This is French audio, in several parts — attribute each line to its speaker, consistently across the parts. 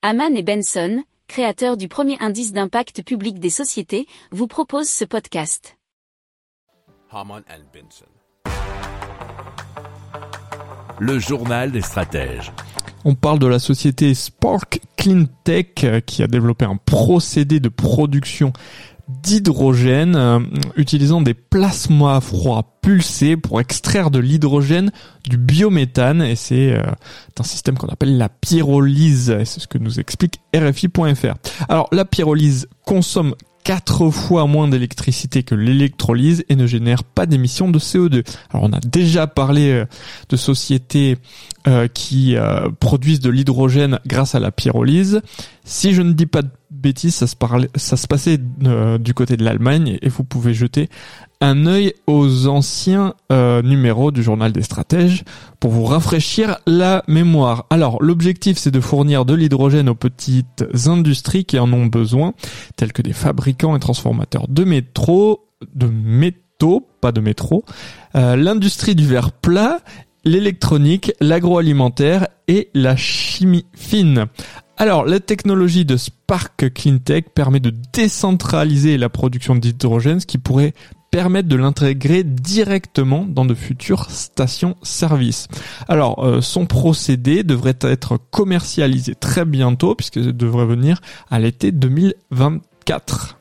Speaker 1: Haman et Benson, créateurs du premier indice d'impact public des sociétés, vous proposent ce podcast.
Speaker 2: Haman and Benson.
Speaker 3: Le journal des stratèges.
Speaker 4: On parle de la société Spark Clean Tech euh, qui a développé un procédé de production d'hydrogène euh, utilisant des plasmas à froid pulsés pour extraire de l'hydrogène du biométhane et c'est euh, un système qu'on appelle la pyrolyse et c'est ce que nous explique RFI.fr. Alors la pyrolyse consomme quatre fois moins d'électricité que l'électrolyse et ne génère pas d'émissions de CO2. Alors on a déjà parlé euh, de sociétés euh, qui euh, produisent de l'hydrogène grâce à la pyrolyse. Si je ne dis pas de bêtises, ça se, parlait, ça se passait du côté de l'Allemagne et vous pouvez jeter un œil aux anciens numéros du journal des stratèges pour vous rafraîchir la mémoire. Alors l'objectif c'est de fournir de l'hydrogène aux petites industries qui en ont besoin, telles que des fabricants et transformateurs de métro, de métaux, pas de métro, l'industrie du verre plat l'électronique, l'agroalimentaire et la chimie fine. Alors, la technologie de Spark Cleantech permet de décentraliser la production d'hydrogène, ce qui pourrait permettre de l'intégrer directement dans de futures stations-service. Alors, euh, son procédé devrait être commercialisé très bientôt, puisque ça devrait venir à l'été 2024.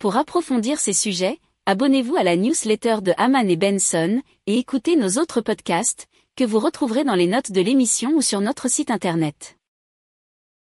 Speaker 1: Pour approfondir ces sujets, abonnez-vous à la newsletter de Haman et Benson, et écoutez nos autres podcasts, que vous retrouverez dans les notes de l'émission ou sur notre site internet.